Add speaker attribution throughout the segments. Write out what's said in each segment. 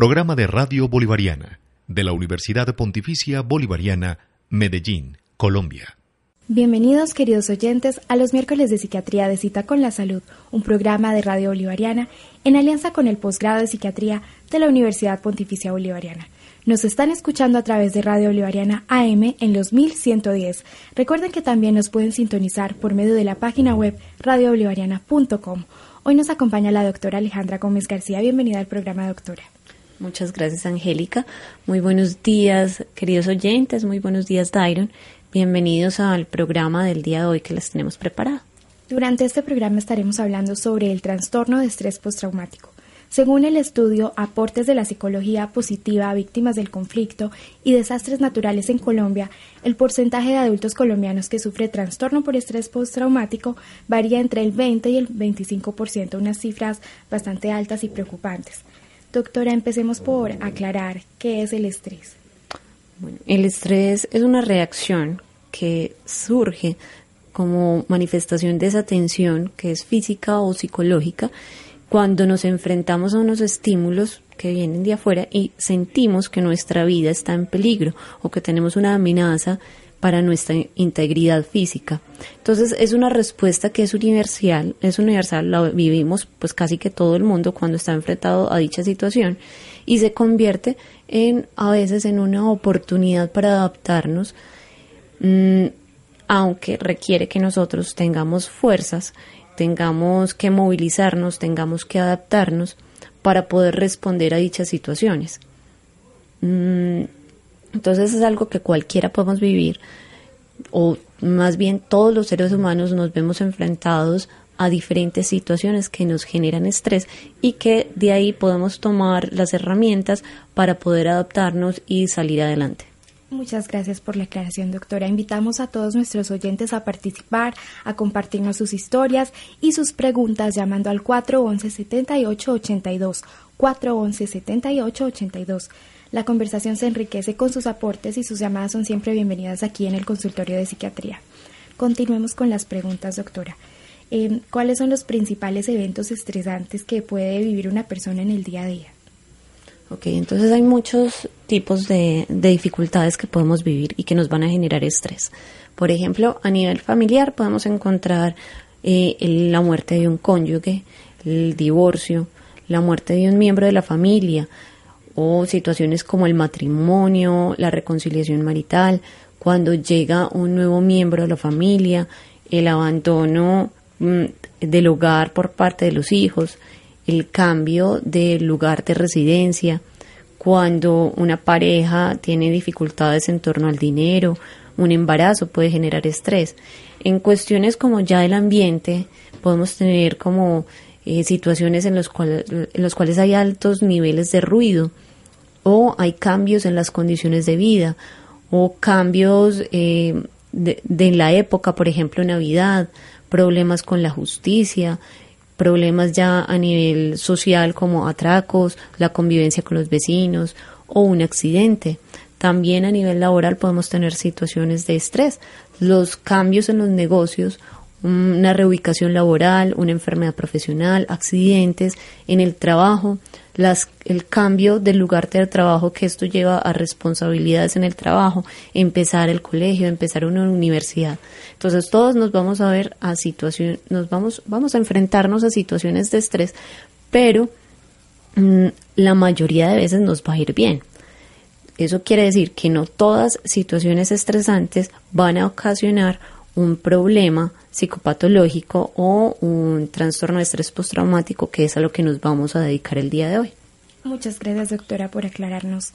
Speaker 1: Programa de Radio Bolivariana de la Universidad Pontificia Bolivariana, Medellín, Colombia.
Speaker 2: Bienvenidos queridos oyentes a los miércoles de Psiquiatría de Cita con la Salud, un programa de Radio Bolivariana en alianza con el posgrado de Psiquiatría de la Universidad Pontificia Bolivariana. Nos están escuchando a través de Radio Bolivariana AM en los 1110. Recuerden que también nos pueden sintonizar por medio de la página web radiobolivariana.com. Hoy nos acompaña la doctora Alejandra Gómez García. Bienvenida al programa, doctora.
Speaker 3: Muchas gracias, Angélica. Muy buenos días, queridos oyentes. Muy buenos días, Dairon. Bienvenidos al programa del día de hoy que les tenemos preparado.
Speaker 2: Durante este programa estaremos hablando sobre el trastorno de estrés postraumático. Según el estudio Aportes de la Psicología Positiva a Víctimas del Conflicto y Desastres Naturales en Colombia, el porcentaje de adultos colombianos que sufre trastorno por estrés postraumático varía entre el 20 y el 25%, unas cifras bastante altas y preocupantes. Doctora, empecemos por aclarar qué es el estrés.
Speaker 3: el estrés es una reacción que surge como manifestación de esa tensión que es física o psicológica cuando nos enfrentamos a unos estímulos que vienen de afuera y sentimos que nuestra vida está en peligro o que tenemos una amenaza para nuestra integridad física. Entonces es una respuesta que es universal, es universal, la vivimos pues casi que todo el mundo cuando está enfrentado a dicha situación y se convierte en a veces en una oportunidad para adaptarnos, mm, aunque requiere que nosotros tengamos fuerzas tengamos que movilizarnos, tengamos que adaptarnos para poder responder a dichas situaciones. Mm, entonces es algo que cualquiera podemos vivir, o más bien todos los seres humanos nos vemos enfrentados a diferentes situaciones que nos generan estrés y que de ahí podemos tomar las herramientas para poder adaptarnos y salir adelante.
Speaker 2: Muchas gracias por la aclaración, doctora. Invitamos a todos nuestros oyentes a participar, a compartirnos sus historias y sus preguntas llamando al 411-7882. 411-7882. La conversación se enriquece con sus aportes y sus llamadas son siempre bienvenidas aquí en el consultorio de psiquiatría. Continuemos con las preguntas, doctora. Eh, ¿Cuáles son los principales eventos estresantes que puede vivir una persona en el día a día?
Speaker 3: Ok, entonces hay muchos tipos de, dificultades que podemos vivir y que nos van a generar estrés. Por ejemplo, a nivel familiar podemos encontrar eh, la muerte de un cónyuge, el divorcio, la muerte de un miembro de la familia o situaciones como el matrimonio, la reconciliación marital, cuando llega un nuevo miembro de la familia, el abandono mm, del hogar por parte de los hijos, el cambio de lugar de residencia, cuando una pareja tiene dificultades en torno al dinero, un embarazo puede generar estrés. En cuestiones como ya el ambiente, podemos tener como eh, situaciones en los, cuales, en los cuales hay altos niveles de ruido o hay cambios en las condiciones de vida o cambios eh, de, de la época, por ejemplo, Navidad, problemas con la justicia, problemas ya a nivel social como atracos, la convivencia con los vecinos o un accidente. También a nivel laboral podemos tener situaciones de estrés, los cambios en los negocios, una reubicación laboral, una enfermedad profesional, accidentes en el trabajo, el cambio del lugar de trabajo que esto lleva a responsabilidades en el trabajo, empezar el colegio, empezar una universidad. Entonces todos nos vamos a ver a situaciones, nos vamos, vamos a enfrentarnos a situaciones de estrés, pero mm, la mayoría de veces nos va a ir bien. Eso quiere decir que no todas situaciones estresantes van a ocasionar un problema psicopatológico o un trastorno de estrés postraumático, que es a lo que nos vamos a dedicar el día de hoy.
Speaker 2: Muchas gracias, doctora, por aclararnos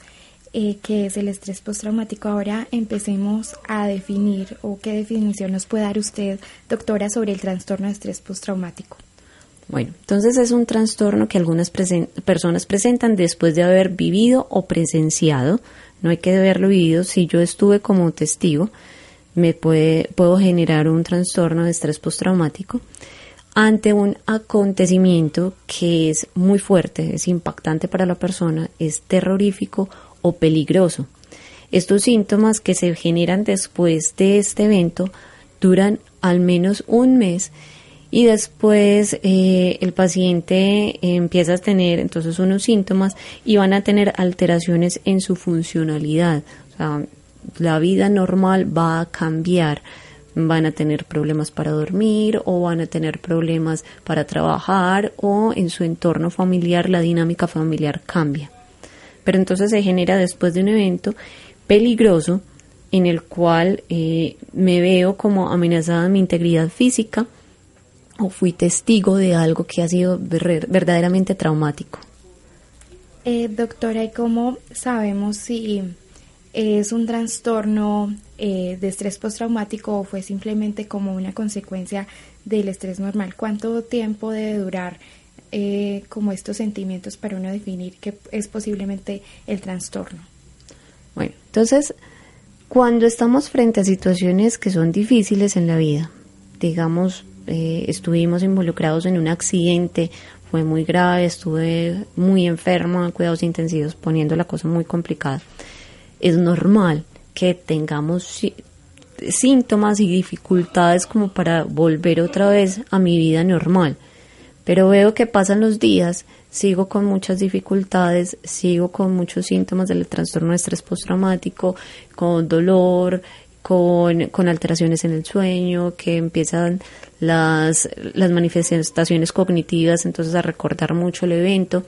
Speaker 2: eh, qué es el estrés postraumático. Ahora empecemos a definir o qué definición nos puede dar usted, doctora, sobre el trastorno de estrés postraumático.
Speaker 3: Bueno, entonces es un trastorno que algunas personas presentan después de haber vivido o presenciado. No hay que haberlo vivido. Si yo estuve como testigo, me puede, puedo generar un trastorno de estrés postraumático ante un acontecimiento que es muy fuerte, es impactante para la persona, es terrorífico o peligroso. Estos síntomas que se generan después de este evento duran al menos un mes y después eh, el paciente empieza a tener entonces unos síntomas y van a tener alteraciones en su funcionalidad. La vida normal va a cambiar van a tener problemas para dormir o van a tener problemas para trabajar o en su entorno familiar la dinámica familiar cambia. Pero entonces se genera después de un evento peligroso en el cual eh, me veo como amenazada mi integridad física o fui testigo de algo que ha sido verdaderamente traumático.
Speaker 2: Eh, doctora, ¿y cómo sabemos si es un trastorno eh, de estrés postraumático o fue simplemente como una consecuencia del estrés normal? ¿Cuánto tiempo debe durar eh, como estos sentimientos para uno definir que es posiblemente el trastorno?
Speaker 3: Bueno, entonces, cuando estamos frente a situaciones que son difíciles en la vida, digamos, eh, estuvimos involucrados en un accidente, fue muy grave, estuve muy enferma, cuidados intensivos, poniendo la cosa muy complicada es normal que tengamos síntomas y dificultades como para volver otra vez a mi vida normal. Pero veo que pasan los días, sigo con muchas dificultades, sigo con muchos síntomas del trastorno de estrés postraumático, con dolor, con, con, alteraciones en el sueño, que empiezan las, las manifestaciones cognitivas, entonces a recordar mucho el evento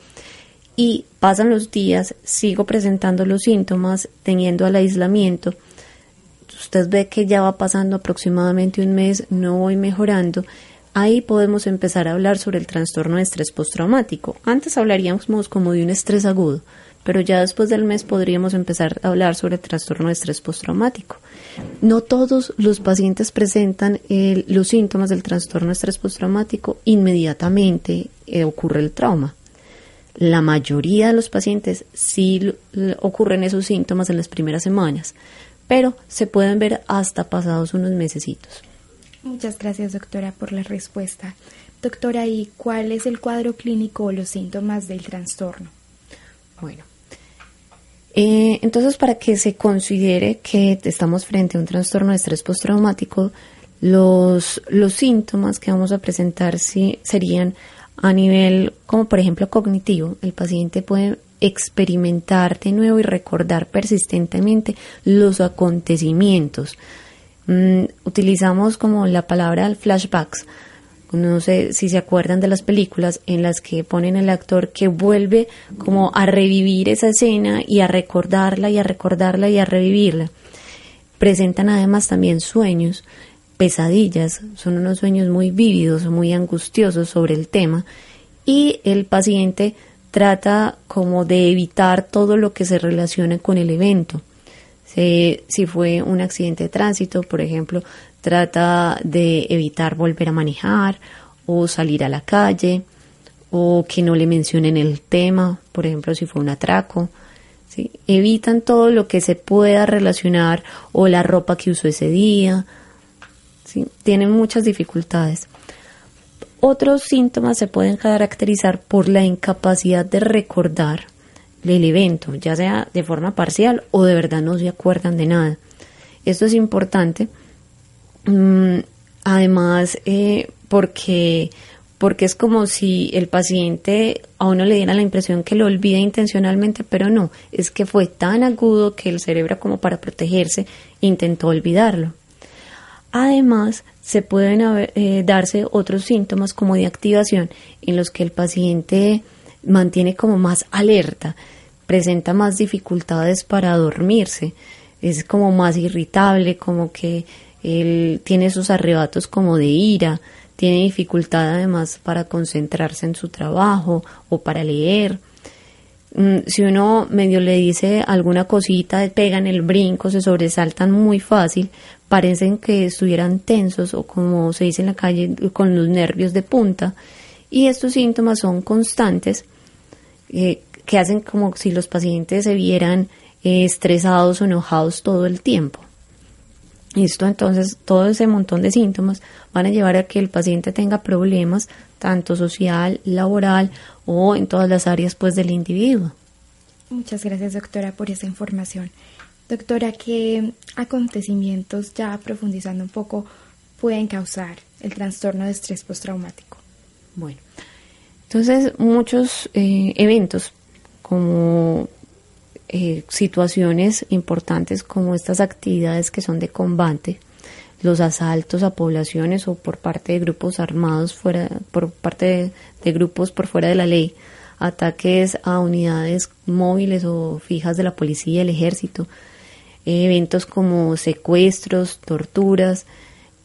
Speaker 3: y pasan los días, sigo presentando los síntomas, teniendo al aislamiento. Usted ve que ya va pasando aproximadamente un mes, no voy mejorando. Ahí podemos empezar a hablar sobre el trastorno de estrés postraumático. Antes hablaríamos como de un estrés agudo, pero ya después del mes podríamos empezar a hablar sobre el trastorno de estrés postraumático. No todos los pacientes presentan los síntomas del trastorno de estrés postraumático inmediatamente eh, ocurre el trauma la mayoría de los pacientes sí ocurren esos síntomas en las primeras semanas, pero se pueden ver hasta pasados unos mesecitos.
Speaker 2: Muchas gracias, doctora, por la respuesta. Doctora, ¿y cuál es el cuadro clínico o los síntomas del trastorno?
Speaker 3: Bueno, eh, entonces para que se considere que estamos frente a un trastorno de estrés postraumático, los, los síntomas que vamos a presentar sí, serían a nivel como por ejemplo cognitivo, el paciente puede experimentar de nuevo y recordar persistentemente los acontecimientos. Mm, utilizamos como la palabra flashbacks. No sé si se acuerdan de las películas en las que ponen el actor que vuelve como a revivir esa escena y a recordarla y a recordarla y a revivirla. Presentan además también sueños pesadillas, son unos sueños muy vívidos, muy angustiosos sobre el tema y el paciente trata como de evitar todo lo que se relacione con el evento. Si, fue un accidente de tránsito, por ejemplo, trata de evitar volver a manejar o salir a la calle o que no le mencionen el tema, por ejemplo, si fue un atraco. Evitan todo lo que se pueda relacionar o la ropa que usó ese día tienen muchas dificultades. Otros síntomas se pueden caracterizar por la incapacidad de recordar el evento, ya sea de forma parcial o de verdad no se acuerdan de nada. Esto es importante, mm, además, eh, porque, porque es como si el paciente a uno le diera la impresión que lo olvida intencionalmente, pero no, es que fue tan agudo que el cerebro como para protegerse intentó olvidarlo. Además, se pueden eh, darse otros síntomas como de activación en los que el paciente mantiene como más alerta, presenta más dificultades para dormirse, es como más irritable, como que él tiene esos arrebatos como de ira, tiene dificultad además para concentrarse en su trabajo o para leer. Mm, si uno medio le dice alguna cosita, pegan el brinco, se sobresaltan muy fácil, parecen que estuvieran tensos o como se dice en la calle, con los nervios de punta. Y estos síntomas son constantes eh, que hacen como si los pacientes se vieran eh, estresados o enojados todo el tiempo. Esto entonces, todo ese montón de síntomas van a llevar a que el paciente tenga problemas tanto social, laboral o en todas las áreas pues del individuo.
Speaker 2: Muchas gracias doctora por esa información. Doctora, ¿qué acontecimientos, ya profundizando un poco, pueden causar el trastorno de estrés postraumático?
Speaker 3: Bueno, entonces muchos eh, eventos como eh, situaciones importantes como estas actividades que son de combate, los asaltos a poblaciones o por parte de grupos armados fuera, por parte de, grupos por fuera de la ley, ataques a unidades móviles o fijas de la policía, el ejército, eventos como secuestros, torturas,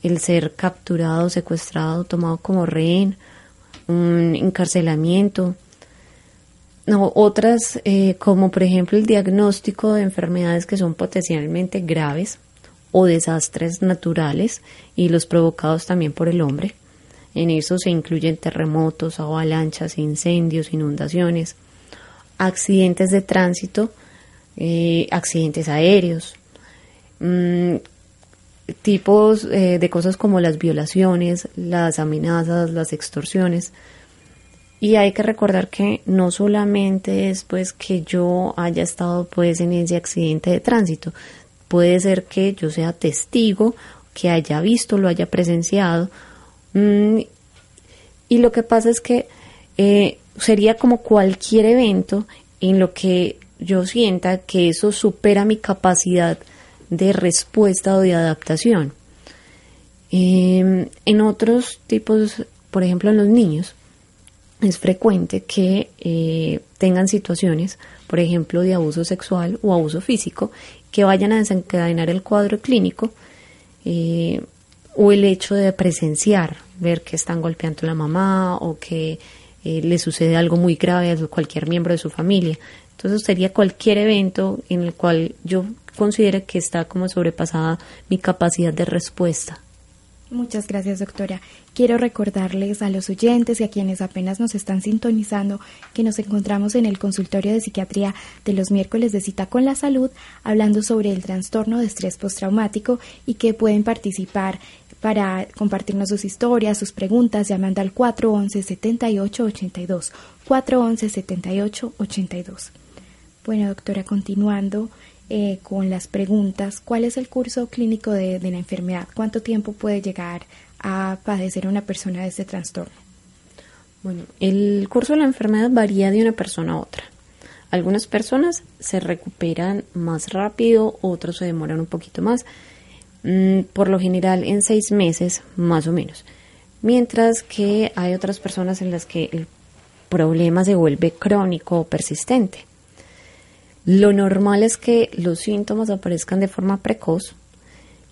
Speaker 3: el ser capturado, secuestrado, tomado como rehén, un encarcelamiento, no, otras eh, como por ejemplo el diagnóstico de enfermedades que son potencialmente graves o desastres naturales y los provocados también por el hombre. En eso se incluyen terremotos, avalanchas, incendios, inundaciones, accidentes de tránsito, eh, accidentes aéreos, mm, tipos eh, de cosas como las violaciones, las amenazas, las extorsiones, y hay que recordar que no solamente es pues que yo haya estado pues en ese accidente de tránsito, puede ser que yo sea testigo, que haya visto, lo haya presenciado. Mm, y lo que pasa es que eh, sería como cualquier evento en lo que yo sienta que eso supera mi capacidad de respuesta o de adaptación. Em, en otros tipos, por ejemplo en los niños, es frecuente que eh, tengan situaciones, por ejemplo, de abuso sexual o abuso físico, que vayan a desencadenar el cuadro clínico eh, o el hecho de presenciar, ver que están golpeando a la mamá o que eh, le sucede algo muy grave a cualquier miembro de su familia. Entonces sería cualquier evento en el cual yo considere que está como sobrepasada mi capacidad de respuesta
Speaker 2: Muchas gracias, doctora. Quiero recordarles a los oyentes y a quienes apenas nos están sintonizando que nos encontramos en el consultorio de psiquiatría de los miércoles de cita con la salud hablando sobre el trastorno de estrés postraumático y que pueden participar para compartirnos sus historias, sus preguntas, llamando al 411-7882. 411-7882. Bueno, doctora, continuando, eh, con las preguntas, ¿cuál es el curso clínico de, la enfermedad? ¿Cuánto tiempo puede llegar a padecer una persona de este trastorno?
Speaker 3: Bueno, el curso de la enfermedad varía de una persona a otra. Algunas personas se recuperan más rápido, otros se demoran un poquito más, mm, por lo general en seis meses más o menos. Mientras que hay otras personas en las que el problema se vuelve crónico o persistente. Lo normal es que los síntomas aparezcan de forma precoz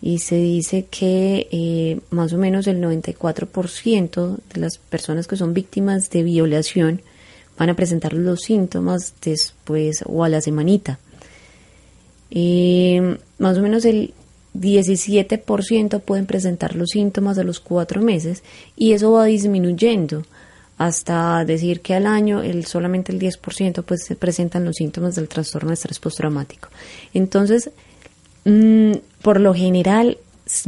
Speaker 3: y se dice que eh, más o menos el 94% de las personas que son víctimas de violación van a presentar los síntomas después o a la semanita. Eh, más o menos el 17% pueden presentar los síntomas a los cuatro meses y eso va disminuyendo hasta decir que al año el, solamente el 10% pues se presentan los síntomas del trastorno de estrés postraumático. Entonces, mm, por lo general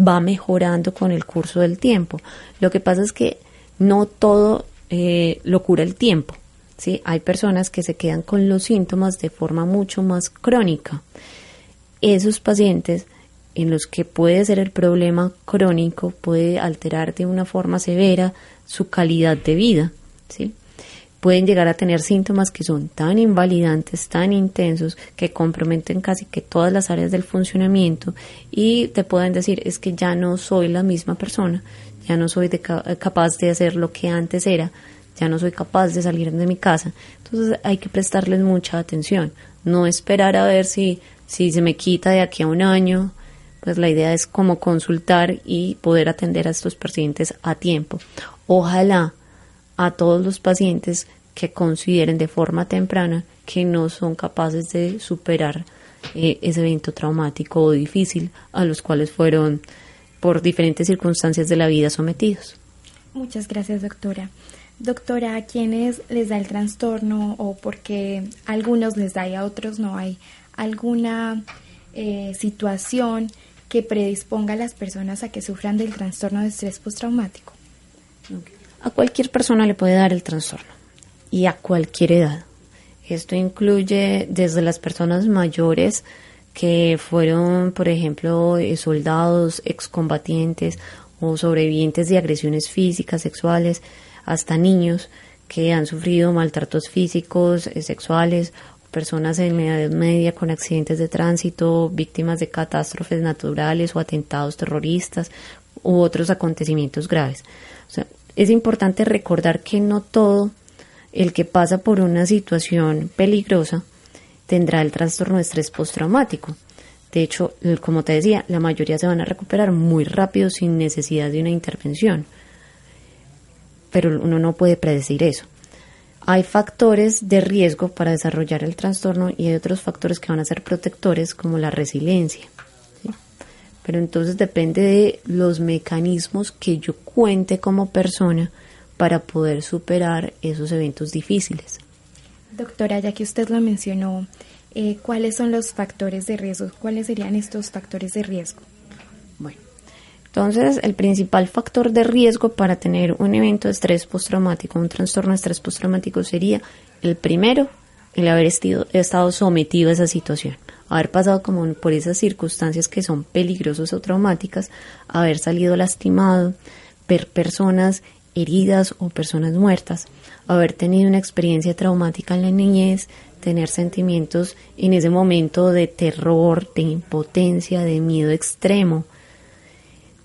Speaker 3: va mejorando con el curso del tiempo. Lo que pasa es que no todo eh, lo cura el tiempo. ¿sí? Hay personas que se quedan con los síntomas de forma mucho más crónica. Esos pacientes en los que puede ser el problema crónico, puede alterar de una forma severa su calidad de vida. Pueden llegar a tener síntomas que son tan invalidantes, tan intensos, que comprometen casi que todas las áreas del funcionamiento y te pueden decir es que ya no soy la misma persona, ya no soy capaz de hacer lo que antes era, ya no soy capaz de salir de mi casa. Entonces hay que prestarles mucha atención, no esperar a ver si, si se me quita de aquí a un año, pues la idea es como consultar y poder atender a estos pacientes a tiempo. Ojalá a todos los pacientes que consideren de forma temprana que no son capaces de superar eh, ese evento traumático o difícil a los cuales fueron por diferentes circunstancias de la vida sometidos.
Speaker 2: Muchas gracias, doctora. Doctora, ¿a quiénes les da el trastorno o porque a algunos les da y a otros no hay alguna eh, situación que predisponga a las personas a que sufran del trastorno de estrés postraumático?
Speaker 3: A cualquier persona le puede dar el trastorno y a cualquier edad. Esto incluye desde las personas mayores que fueron, por ejemplo, eh, soldados, excombatientes o sobrevivientes de agresiones físicas, sexuales, hasta niños que han sufrido maltratos físicos, eh, sexuales, personas en edad media con accidentes de tránsito, víctimas de catástrofes naturales o atentados terroristas u otros acontecimientos graves. Es importante recordar que no todo el que pasa por una situación peligrosa tendrá el trastorno de estrés postraumático. De hecho, como te decía, la mayoría se van a recuperar muy rápido sin necesidad de una intervención. Pero uno no puede predecir eso. Hay factores de riesgo para desarrollar el trastorno y hay otros factores que van a ser protectores como la resiliencia. Pero entonces depende de los mecanismos que yo cuente como persona para poder superar esos eventos difíciles.
Speaker 2: Doctora, ya que usted lo mencionó, eh, ¿cuáles son los factores de riesgo? ¿Cuáles serían estos factores de riesgo?
Speaker 3: Bueno, entonces el principal factor de riesgo para tener un evento de estrés postraumático, un trastorno de estrés postraumático sería el primero, el haber estado sometido a esa situación, haber pasado como por esas circunstancias que son peligrosas o traumáticas, haber salido lastimado, ver personas heridas o personas muertas, haber tenido una experiencia traumática en la niñez, tener sentimientos en ese momento de terror, de impotencia, de miedo extremo,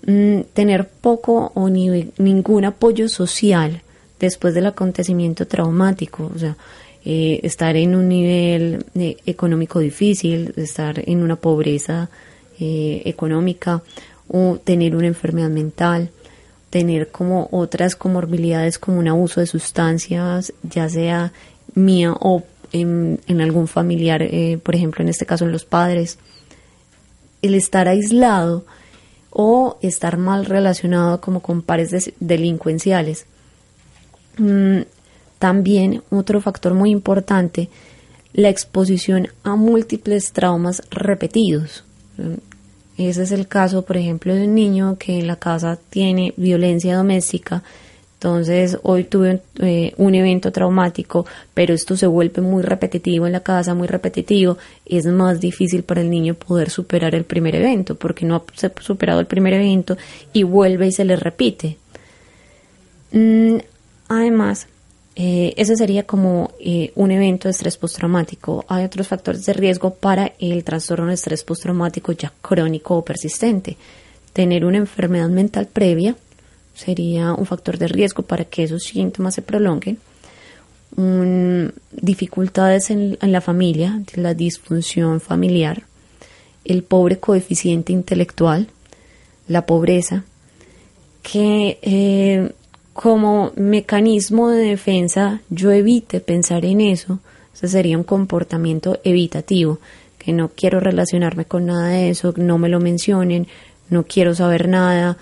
Speaker 3: mm, tener poco o ni, ningún apoyo social después del acontecimiento traumático, o sea, eh, estar en un nivel eh, económico difícil, estar en una pobreza eh, económica o tener una enfermedad mental, tener como otras comorbilidades como un abuso de sustancias, ya sea mía o en, algún familiar, por ejemplo, en este caso en los padres, el estar aislado o estar mal relacionado como con pares delincuenciales. Mm, también otro factor muy importante, la exposición a múltiples traumas repetidos. Ese es el caso, por ejemplo, de un niño que en la casa tiene violencia doméstica. Entonces, hoy tuve eh, un evento traumático, pero esto se vuelve muy repetitivo en la casa, muy repetitivo. Es más difícil para el niño poder superar el primer evento, porque no ha superado el primer evento y vuelve y se le repite. Mm, además, eh, ese sería como eh, un evento de estrés postraumático. Hay otros factores de riesgo para el trastorno de estrés postraumático ya crónico o persistente. Tener una enfermedad mental previa sería un factor de riesgo para que esos síntomas se prolonguen. dificultades en, la familia, la disfunción familiar, el pobre coeficiente intelectual, la pobreza, que eh, como mecanismo de defensa yo evite pensar en eso, ese sería un comportamiento evitativo, que no quiero relacionarme con nada de eso, no me lo mencionen, no quiero saber nada,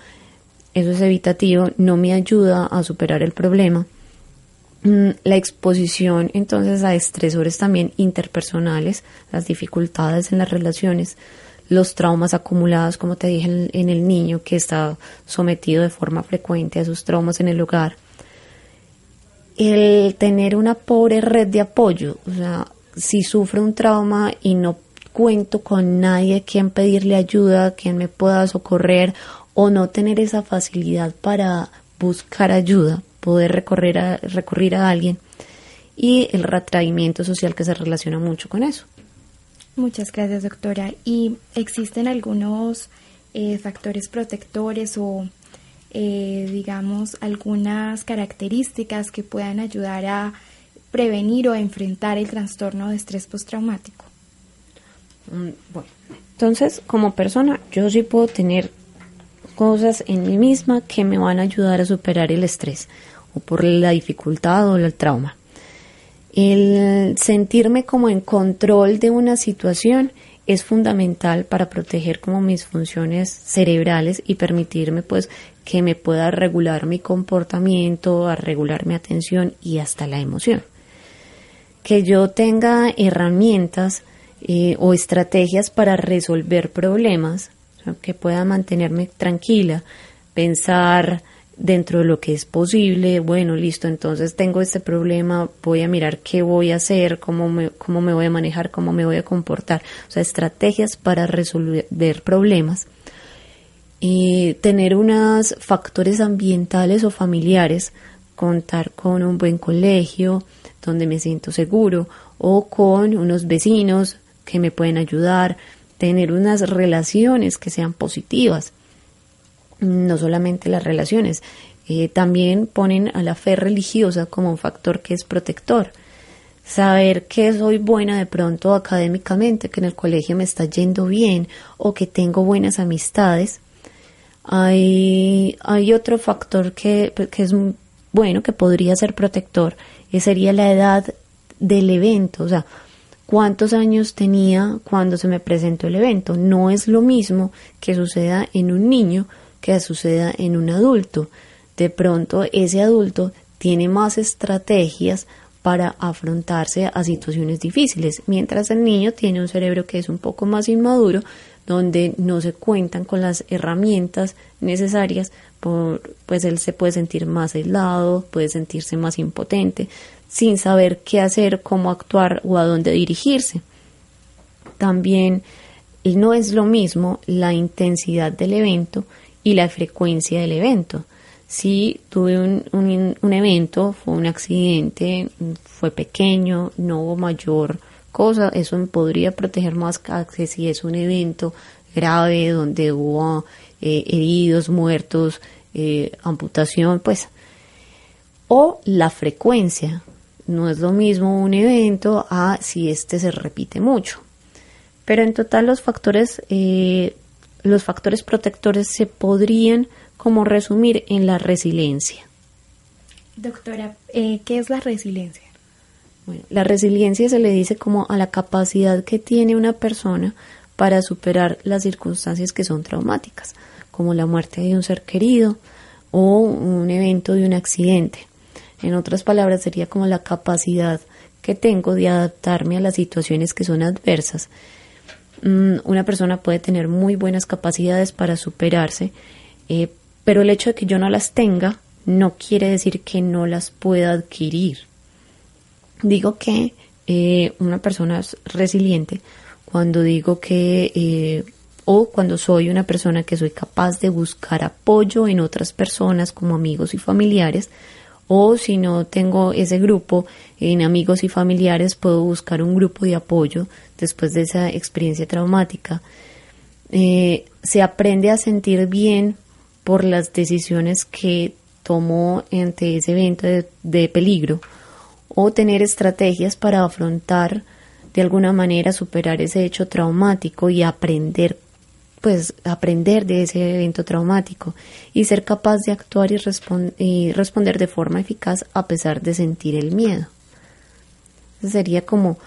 Speaker 3: eso es evitativo, no me ayuda a superar el problema. Mm, la exposición entonces a estresores también interpersonales, las dificultades en las relaciones, los traumas acumulados, como te dije, en, el niño que está sometido de forma frecuente a esos traumas en el hogar. El tener una pobre red de apoyo, o sea, si sufre un trauma y no cuento con nadie a quien pedirle ayuda, quien me pueda socorrer, o no tener esa facilidad para buscar ayuda, poder recorrer a, recurrir a alguien, y el retraimiento social que se relaciona mucho con eso.
Speaker 2: Muchas gracias, doctora. ¿Y existen algunos eh, factores protectores o, eh, digamos, algunas características que puedan ayudar a prevenir o enfrentar el trastorno de estrés postraumático?
Speaker 3: Mm, bueno, entonces, como persona, yo sí puedo tener cosas en mí misma que me van a ayudar a superar el estrés o por la dificultad o el trauma. El sentirme como en control de una situación es fundamental para proteger como mis funciones cerebrales y permitirme pues que me pueda regular mi comportamiento, a regular mi atención y hasta la emoción. Que yo tenga herramientas eh, o estrategias para resolver problemas, que pueda mantenerme tranquila, pensar, dentro de lo que es posible, bueno, listo, entonces tengo este problema, voy a mirar qué voy a hacer, cómo me, cómo me voy a manejar, cómo me voy a comportar, o sea, estrategias para resolver problemas eh, tener unos factores ambientales o familiares, contar con un buen colegio donde me siento seguro o con unos vecinos que me pueden ayudar, tener unas relaciones que sean positivas, no solamente las relaciones, eh, también ponen a la fe religiosa como un factor que es protector. Saber que soy buena de pronto académicamente, que en el colegio me está yendo bien o que tengo buenas amistades. Hay, hay otro factor que, que es bueno, que podría ser protector, y sería la edad del evento, o sea, cuántos años tenía cuando se me presentó el evento. No es lo mismo que suceda en un niño que suceda en un adulto. De pronto ese adulto tiene más estrategias para afrontarse a situaciones difíciles, mientras el niño tiene un cerebro que es un poco más inmaduro, donde no se cuentan con las herramientas necesarias, pues él se puede sentir más aislado, puede sentirse más impotente, sin saber qué hacer, cómo actuar o a dónde dirigirse. También no es lo mismo la intensidad del evento y la frecuencia del evento. Si tuve un, un, evento, fue un accidente, fue pequeño, no hubo mayor cosa, eso me podría proteger más que si es un evento grave donde hubo eh, heridos, muertos, eh, amputación, pues. O la frecuencia, no es lo mismo un evento a si este se repite mucho. Pero en total los factores, eh, los factores protectores se podrían como resumir en la resiliencia.
Speaker 2: Doctora, eh, ¿qué es la resiliencia?
Speaker 3: Bueno, la resiliencia se le dice como a la capacidad que tiene una persona para superar las circunstancias que son traumáticas, como la muerte de un ser querido o un evento de un accidente. En otras palabras, sería como la capacidad que tengo de adaptarme a las situaciones que son adversas. Mm, una persona puede tener muy buenas capacidades para superarse, eh, pero el hecho de que yo no las tenga no quiere decir que no las pueda adquirir. Digo que eh, una persona es resiliente cuando digo que eh, o cuando soy una persona que soy capaz de buscar apoyo en otras personas como amigos y familiares o si no tengo ese grupo en amigos y familiares, puedo buscar un grupo de apoyo después de esa experiencia traumática. Eh, se aprende a sentir bien por las decisiones que tomó ante ese evento de peligro o tener estrategias para afrontar de alguna manera superar ese hecho traumático y aprender pues aprender de ese evento traumático y ser capaz de actuar y, responder de forma eficaz a pesar de sentir el miedo. sería como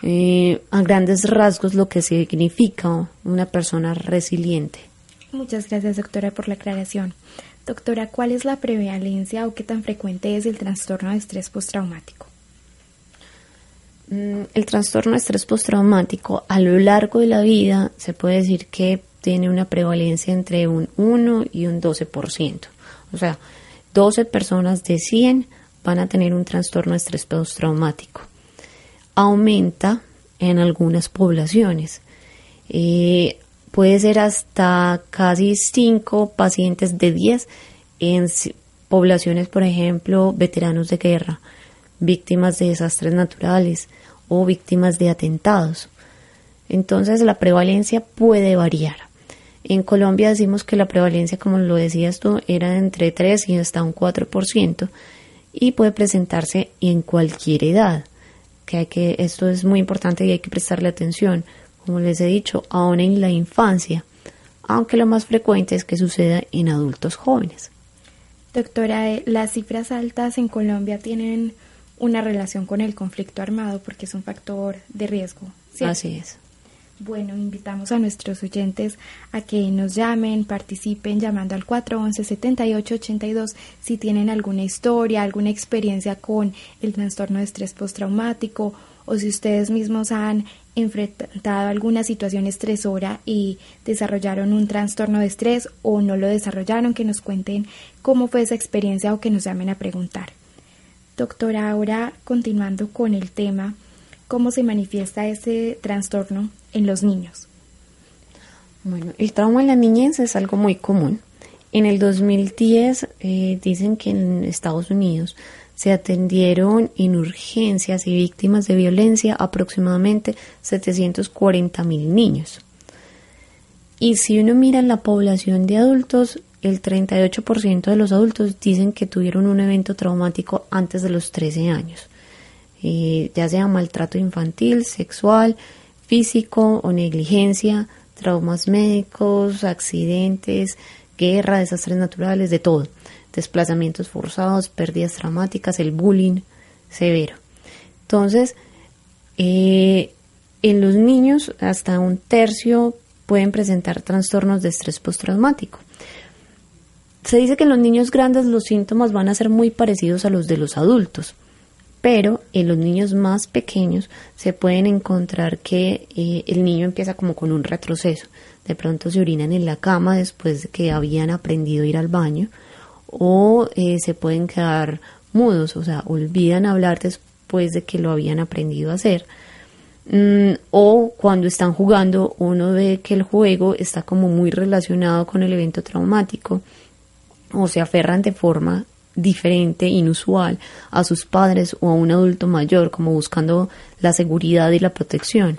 Speaker 3: eh, a grandes rasgos lo que significa una persona resiliente.
Speaker 2: Muchas gracias doctora por la aclaración. Doctora, ¿cuál es la prevalencia o qué tan frecuente es el trastorno de estrés postraumático?
Speaker 3: Mm, el trastorno de estrés postraumático a lo largo de la vida se puede decir que tiene una prevalencia entre un 1 y un 12%. O sea, 12 personas de 100 van a tener un trastorno de estrés postraumático. Aumenta en algunas poblaciones. Eh, puede ser hasta casi 5 pacientes de 10 en poblaciones, por ejemplo, veteranos de guerra, víctimas de desastres naturales o víctimas de atentados. Entonces la prevalencia puede variar. En Colombia decimos que la prevalencia, como lo decías tú, era entre 3 y hasta un 4% y puede presentarse en cualquier edad. Que, hay que esto es muy importante y hay que prestarle atención, como les he dicho, aún en la infancia, aunque lo más frecuente es que suceda en adultos jóvenes.
Speaker 2: Doctora, eh, las cifras altas en Colombia tienen una relación con el conflicto armado porque es un factor de riesgo.
Speaker 3: Así es.
Speaker 2: Bueno, invitamos a nuestros oyentes a que nos llamen, participen llamando al 411-7882 si tienen alguna historia, alguna experiencia con el trastorno de estrés postraumático o si ustedes mismos han enfrentado alguna situación estresora y desarrollaron un trastorno de estrés o no lo desarrollaron, que nos cuenten cómo fue esa experiencia o que nos llamen a preguntar. Doctora, ahora continuando con el tema, ¿cómo se manifiesta ese trastorno en los niños?
Speaker 3: Bueno, el trauma en la niñez es algo muy común. En el 2010 eh, dicen que en Estados Unidos se atendieron en urgencias y víctimas de violencia aproximadamente 740 mil niños. Y si uno mira en la población de adultos, el 38% de los adultos dicen que tuvieron un evento traumático antes de los 13 años, eh, ya sea maltrato infantil, sexual, físico o negligencia, traumas médicos, accidentes, guerra, desastres naturales, de todo, desplazamientos forzados, pérdidas traumáticas, el bullying severo. Entonces, eh, en los niños hasta un tercio pueden presentar trastornos de estrés postraumático. Se dice que en los niños grandes los síntomas van a ser muy parecidos a los de los adultos, pero en los niños más pequeños se pueden encontrar que eh, el niño empieza como con un retroceso. De pronto se orinan en la cama después de que habían aprendido a ir al baño o eh, se pueden quedar mudos, o sea, olvidan hablar después de que lo habían aprendido a hacer. Mm, o cuando están jugando uno ve que el juego está como muy relacionado con el evento traumático o se aferran de forma diferente, inusual, a sus padres o a un adulto mayor, como buscando la seguridad y la protección.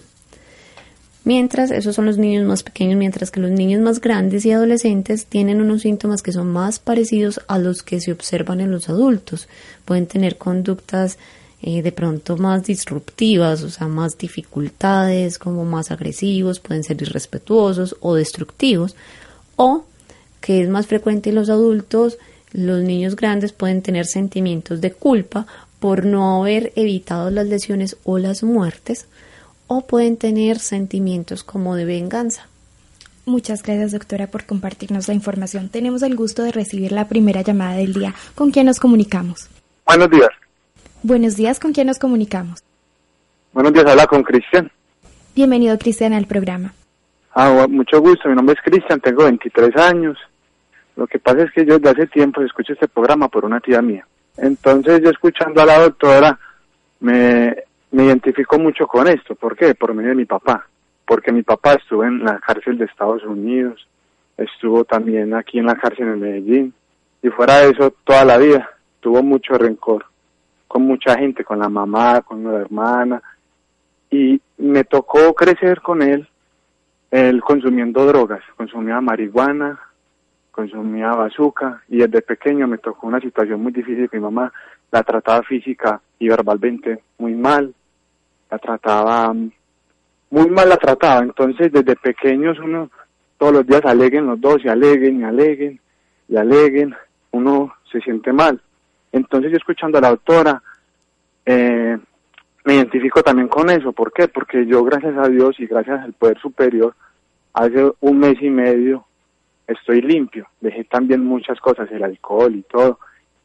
Speaker 3: Mientras, esos son los niños más pequeños, mientras que los niños más grandes y adolescentes tienen unos síntomas que son más parecidos a los que se observan en los adultos. Pueden tener conductas eh, de pronto más disruptivas, o sea, más dificultades, como más agresivos, pueden ser irrespetuosos o destructivos, o que es más frecuente en los adultos, los niños grandes pueden tener sentimientos de culpa por no haber evitado las lesiones o las muertes, o pueden tener sentimientos como de venganza.
Speaker 2: Muchas gracias, doctora, por compartirnos la información. Tenemos el gusto de recibir la primera llamada del día. ¿Con quién nos comunicamos?
Speaker 4: Buenos días.
Speaker 2: Buenos días, ¿con quién nos comunicamos?
Speaker 4: Buenos días, habla con Cristian.
Speaker 2: Bienvenido, Cristian, al programa.
Speaker 4: Ah, mucho gusto, mi nombre es Cristian, tengo 23 años. Lo que pasa es que yo desde hace tiempo escucho este programa por una tía mía. Entonces yo escuchando a la doctora me, me identifico mucho con esto. ¿Por qué? Por medio de mi papá. Porque mi papá estuvo en la cárcel de Estados Unidos, estuvo también aquí en la cárcel en Medellín. Y fuera de eso, toda la vida tuvo mucho rencor con mucha gente, con la mamá, con la hermana. Y me tocó crecer con él, él consumiendo drogas, consumía marihuana, consumía bazooka y desde pequeño me tocó una situación muy difícil mi mamá la trataba física y verbalmente muy mal, la trataba muy mal la trataba, entonces desde pequeños uno todos los días aleguen los dos y aleguen y aleguen y aleguen, uno se siente mal. Entonces yo escuchando a la doctora, eh, me identifico también con eso. ¿Por qué? Porque yo gracias a Dios y gracias al Poder Superior, hace un mes y medio estoy limpio, dejé también muchas cosas, el alcohol y todo,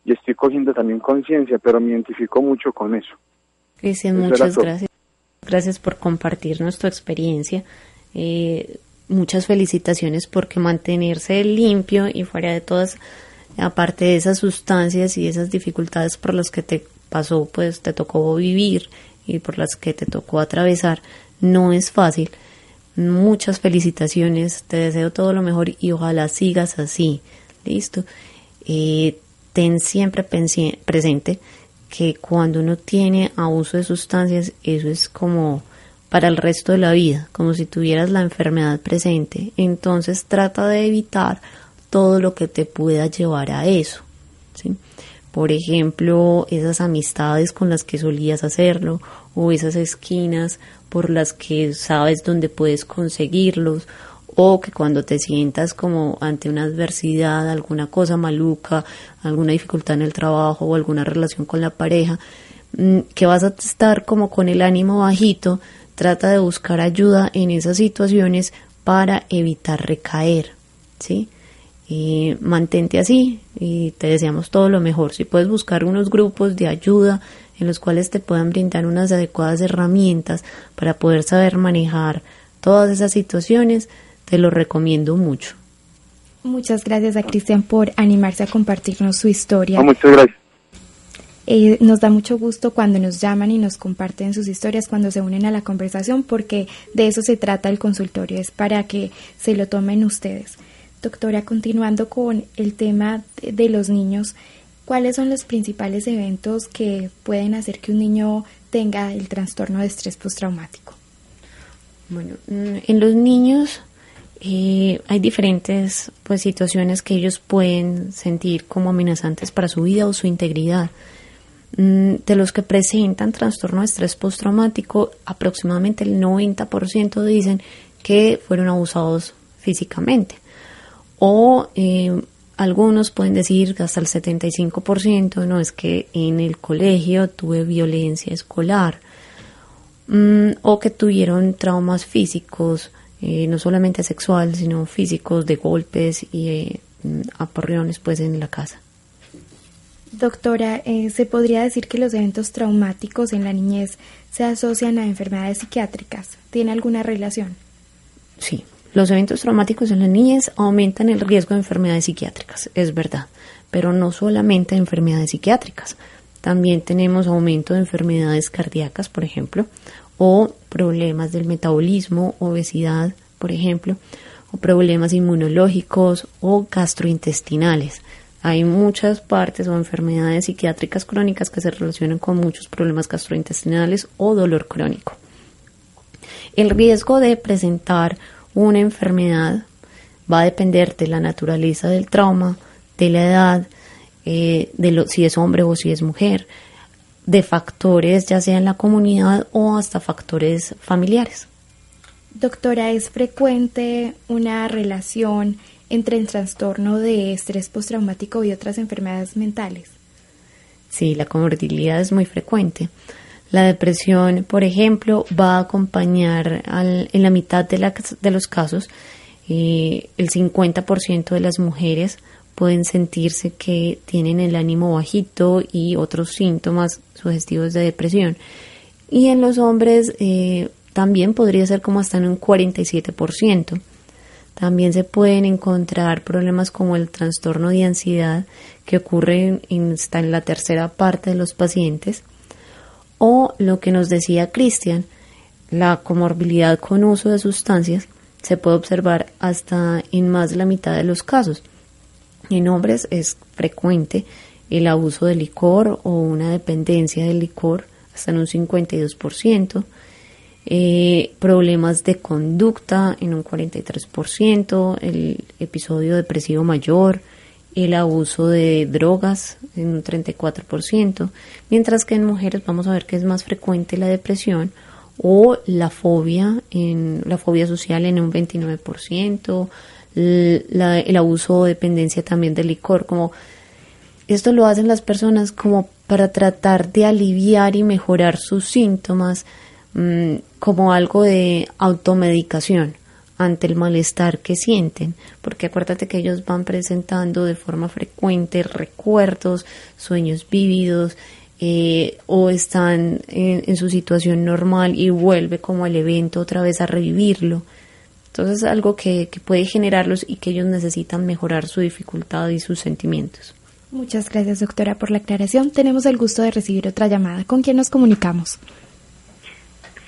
Speaker 4: y estoy cogiendo también conciencia, pero me identifico mucho con eso.
Speaker 3: Cristian, muchas gracias. Gracias por compartirnos tu experiencia. Eh, muchas felicitaciones porque mantenerse limpio y fuera de todas, aparte de esas sustancias y esas dificultades por las que te pasó, pues te tocó vivir y por las que te tocó atravesar, no es fácil. Muchas felicitaciones, te deseo todo lo mejor y ojalá sigas así. Listo. Eh, ten siempre presente que cuando uno tiene abuso de sustancias, eso es como para el resto de la vida, como si tuvieras la enfermedad presente. Entonces trata de evitar todo lo que te pueda llevar a eso. ¿sí? Por ejemplo, esas amistades con las que solías hacerlo o esas esquinas por las que sabes dónde puedes conseguirlos o que cuando te sientas como ante una adversidad, alguna cosa maluca, alguna dificultad en el trabajo o alguna relación con la pareja, mm, que vas a estar como con el ánimo bajito, trata de buscar ayuda en esas situaciones para evitar recaer, ¿sí? Y mantente así y te deseamos todo lo mejor. Si puedes buscar unos grupos de ayuda en los cuales te puedan brindar unas adecuadas herramientas para poder saber manejar todas esas situaciones, te lo recomiendo mucho.
Speaker 2: Muchas gracias a Cristian por animarse a compartirnos su historia.
Speaker 4: muchas gracias.
Speaker 2: Eh, nos da mucho gusto cuando nos llaman y nos comparten sus historias, cuando se unen a la conversación, porque de eso se trata el consultorio, es para que se lo tomen ustedes. Doctora, continuando con el tema de los niños, ¿cuáles son los principales eventos que pueden hacer que un niño tenga el trastorno de estrés postraumático?
Speaker 3: Bueno, mm, en los niños eh, hay diferentes pues, situaciones que ellos pueden sentir como amenazantes para su vida o su integridad. Mm, de los que presentan trastorno de estrés postraumático, aproximadamente el 90% dicen que fueron abusados físicamente o eh, algunos pueden decir que hasta el 75% no es que en el colegio tuve violencia escolar mm, o que tuvieron traumas físicos, eh, no solamente sexuales, sino físicos de golpes y eh, aporreones pues en la casa.
Speaker 2: Doctora, eh, ¿se podría decir que los eventos traumáticos en la niñez se asocian a enfermedades psiquiátricas? ¿Tiene alguna relación?
Speaker 3: Sí, los eventos traumáticos en las niñas aumentan el riesgo de enfermedades psiquiátricas, es verdad, pero no solamente enfermedades psiquiátricas. También tenemos aumento de enfermedades cardíacas, por ejemplo, o problemas del metabolismo, obesidad, por ejemplo, o problemas inmunológicos o gastrointestinales. Hay muchas partes o enfermedades psiquiátricas crónicas que se relacionan con muchos problemas gastrointestinales o dolor crónico. El riesgo de presentar una enfermedad va a depender de la naturaleza del trauma, de la edad, eh, de lo, si es hombre o si es mujer, de factores ya sea en la comunidad o hasta factores familiares.
Speaker 2: Doctora, ¿es frecuente una relación entre el trastorno de estrés postraumático y otras enfermedades mentales?
Speaker 3: Sí, la comorbilidad es muy frecuente. La depresión, por ejemplo, va a acompañar en la mitad de, de los casos, eh, el 50% de las mujeres pueden sentirse que tienen el ánimo bajito y otros síntomas sugestivos de depresión. Y en los hombres eh, también podría ser como hasta en un 47%. También se pueden encontrar problemas como el trastorno de ansiedad que ocurre está en la tercera parte de los pacientes o lo que nos decía Cristian, la comorbilidad con uso de sustancias se puede observar hasta en más de la mitad de los casos. En hombres es frecuente el abuso de licor o una dependencia del licor hasta en un 52%, eh, problemas de conducta en un 43%, el episodio depresivo mayor, el abuso de drogas en un 34%, mientras que en mujeres vamos a ver que es más frecuente la depresión o la fobia, en la fobia social en un 29%, el abuso o dependencia también del licor, como esto lo hacen las personas como para tratar de aliviar y mejorar sus síntomas, mm, como algo de automedicación ante el malestar que sienten, porque acuérdate que ellos van presentando de forma frecuente recuerdos, sueños vívidos, eh, o están en, su situación normal y vuelve como el evento otra vez a revivirlo. Entonces es algo que, que puede generarlos y que ellos necesitan mejorar su dificultad y sus sentimientos.
Speaker 2: Muchas gracias, doctora, por la aclaración. Tenemos el gusto de recibir otra llamada. ¿Con quién nos comunicamos?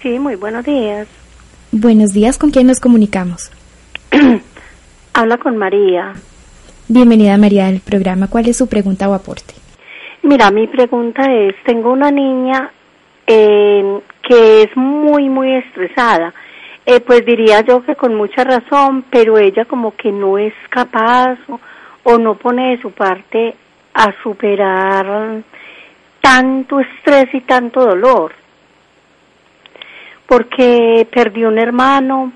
Speaker 5: Sí, muy buenos días.
Speaker 2: Buenos días, ¿con quién nos comunicamos?
Speaker 5: Habla con María.
Speaker 2: Bienvenida María al programa. ¿Cuál es su pregunta o aporte?
Speaker 5: Mira, mi pregunta es, tengo una niña eh, que es muy, muy estresada. Eh, pues diría yo que con mucha razón, pero ella como que no es capaz o, o no pone de su parte a superar tanto estrés y tanto dolor porque perdió un hermano,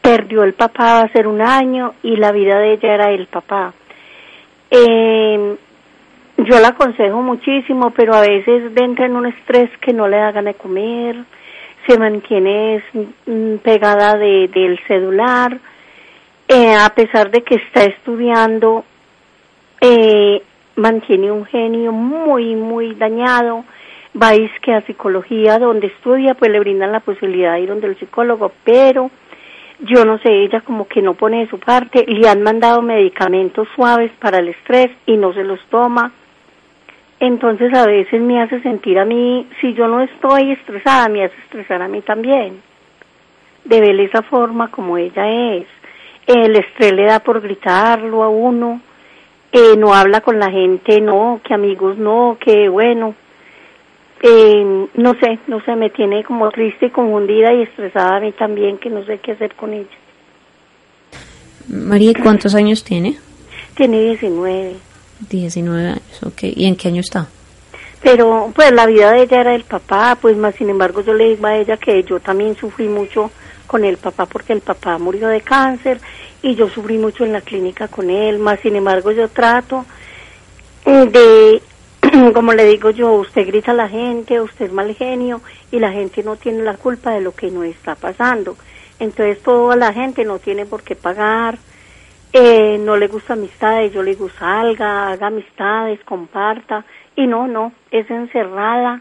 Speaker 5: perdió el papá hace un año y la vida de ella era el papá. Eh, yo la aconsejo muchísimo, pero a veces entra en un estrés que no le da ganas de comer, se mantiene mm, pegada de, del celular, eh, a pesar de que está estudiando, eh, mantiene un genio muy, muy dañado, que a psicología donde estudia pues le brindan la posibilidad de ir donde el psicólogo, pero yo no sé, ella como que no pone de su parte, le han mandado medicamentos suaves para el estrés y no se los toma. Entonces a veces me hace sentir a mí, si yo no estoy estresada, me hace estresar a mí también. De ver esa forma como ella es. El estrés le da por gritarlo a uno, eh, no habla con la gente, no, que amigos no, que bueno, eh, no sé, no sé, me tiene como triste y confundida y estresada a mí también, que no sé qué hacer con ella.
Speaker 3: María, ¿cuántos años tiene?
Speaker 5: Tiene 19.
Speaker 3: 19 años, ok. ¿Y en qué año está?
Speaker 5: Pero pues la vida de ella era el papá, pues más sin embargo yo le digo a ella que yo también sufrí mucho con el papá porque el papá murió de cáncer y yo sufrí mucho en la clínica con él, más sin embargo yo trato de, como le digo yo, usted grita a la gente, usted es mal genio y la gente no tiene la culpa de lo que no está pasando. Entonces toda la gente no tiene por qué pagar, eh, no le gusta amistades, yo le digo salga, haga amistades, comparta, y no, no, es encerrada,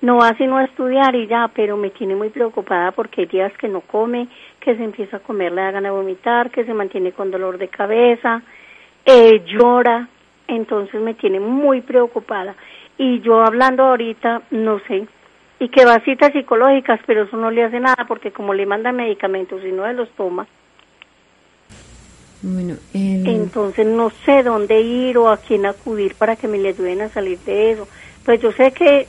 Speaker 5: no va sino a estudiar y ya, pero me tiene muy preocupada porque hay días que no come, que se empieza a comer, le hagan a vomitar, que se mantiene con dolor de cabeza, eh, llora, entonces me tiene muy preocupada. Y yo hablando ahorita, no sé, y que va a citas psicológicas, pero eso no le hace nada porque como le mandan medicamentos y no se los toma,
Speaker 3: Bueno,
Speaker 5: entonces no sé dónde ir o a quién acudir para que me le ayuden a salir de eso. Pues yo sé que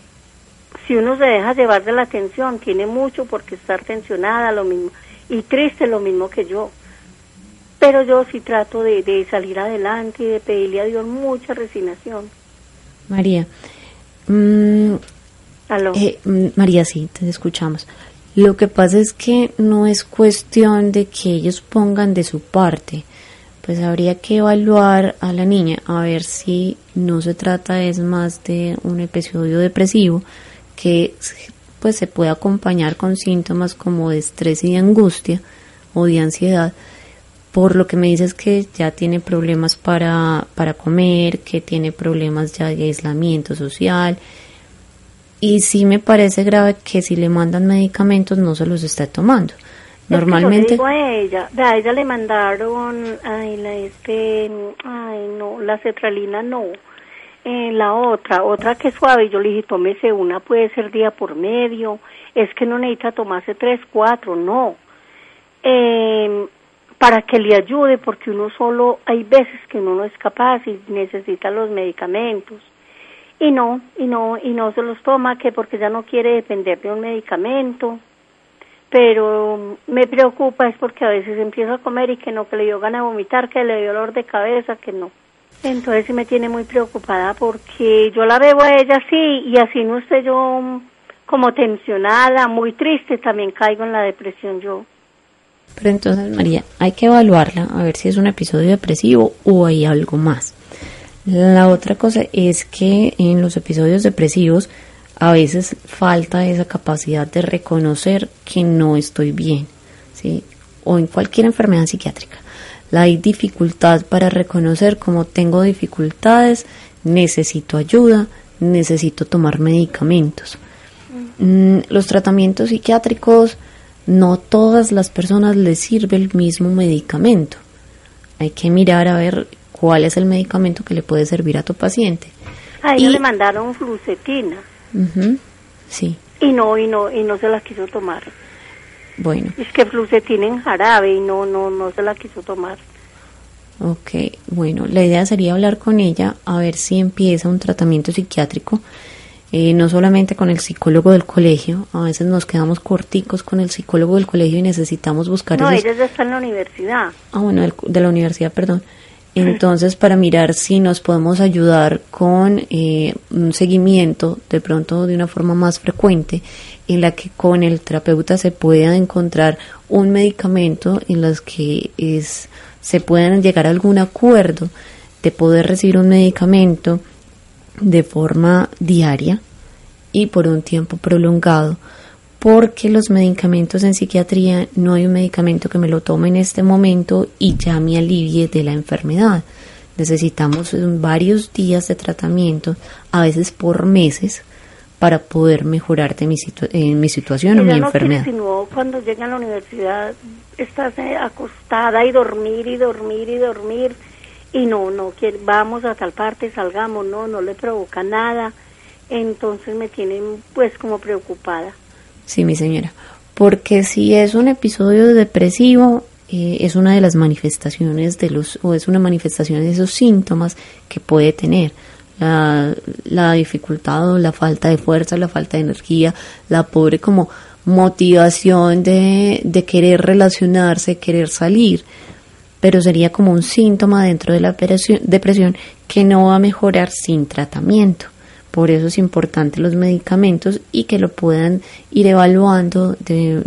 Speaker 5: si uno se deja llevar de la atención, tiene mucho porque estar tensionada, lo mismo, y triste lo mismo que yo. Pero yo sí trato de, de salir adelante y de pedirle a Dios mucha resignación.
Speaker 3: María, mm,
Speaker 5: Aló.
Speaker 3: eh, mm, María, sí, te escuchamos. Lo que pasa es que no es cuestión de que ellos pongan de su parte. Pues habría que evaluar a la niña a ver si no se trata es más de un episodio depresivo que pues se puede acompañar con síntomas como de estrés y de angustia o de ansiedad por lo que me dices que ya tiene problemas para, para comer, que tiene problemas ya de aislamiento social. Y sí me parece grave que si le mandan medicamentos no se los esté tomando. Normalmente...
Speaker 5: Es que yo le digo a ella, a ella le mandaron, ay, la este, ay, no, la cetralina no. Eh, la otra, otra que es suave, yo le dije, tómese una, puede ser día por medio, es que no necesita tomarse tres, cuatro, no. Eh, para que le ayude, porque uno solo, hay veces que uno no es capaz y necesita los medicamentos. Y no, y no, y no se los toma, que porque ya no quiere depender de un medicamento. Pero me preocupa es porque a veces empiezo a comer y que no, que le dio ganas de vomitar, que le dio dolor de cabeza, que no. Entonces sí me tiene muy preocupada porque yo la veo a ella así y así no esté yo como tensionada, muy triste, también caigo en la depresión yo.
Speaker 3: Pero entonces, María, hay que evaluarla a ver si es un episodio depresivo o hay algo más. La otra cosa es que en los episodios depresivos a veces falta esa capacidad de reconocer que no estoy bien, ¿sí? O en cualquier enfermedad psiquiátrica. La hay dificultad para reconocer como tengo dificultades, necesito ayuda, necesito tomar medicamentos. Mm, los tratamientos psiquiátricos no todas las personas les sirve el mismo medicamento. Hay que mirar a ver cuál es el medicamento que le puede servir a tu paciente.
Speaker 5: A ella
Speaker 3: Y-
Speaker 5: le mandaron flucetina
Speaker 3: Sí,
Speaker 5: y no, y no, y no se la quiso tomar.
Speaker 3: bueno,
Speaker 5: Es que flucetina en jarabe y no, no, no se la quiso tomar.
Speaker 3: ok, bueno, la idea sería hablar con ella a ver si empieza un tratamiento psiquiátrico, eh, no solamente con el psicólogo del colegio, a veces nos quedamos corticos con el psicólogo del colegio y necesitamos buscar
Speaker 5: No,
Speaker 3: esos-
Speaker 5: ella ya está en la universidad.
Speaker 3: Ah, bueno, de la universidad, perdón. Entonces, para mirar si nos podemos ayudar con eh, un seguimiento, de pronto de una forma más frecuente, en la que con el terapeuta se pueda encontrar un medicamento en las que es, se puedan llegar a algún acuerdo de poder recibir un medicamento de forma diaria y por un tiempo prolongado, porque los medicamentos en psiquiatría no hay un medicamento que me lo tome en este momento y ya me alivie de la enfermedad. Necesitamos eh, varios días de tratamiento, a veces por meses, para poder mejorar de mi, situa- eh, mi situación o mi
Speaker 5: no
Speaker 3: enfermedad.
Speaker 5: sino cuando llega a la universidad estarse acostada y dormir y dormir y dormir y no, no quiere, vamos a tal parte, salgamos, no, no le provoca nada, entonces me tienen pues como preocupada.
Speaker 3: Sí, mi señora, porque si es un episodio depresivo, eh, es una de las manifestaciones de los, o es una manifestación de esos síntomas que puede tener. La, la dificultad o la falta de fuerza, la falta de energía, la pobre como motivación de, de querer relacionarse, querer salir pero sería como un síntoma dentro de la depresión que no va a mejorar sin tratamiento. Por eso es importante los medicamentos y que lo puedan ir evaluando,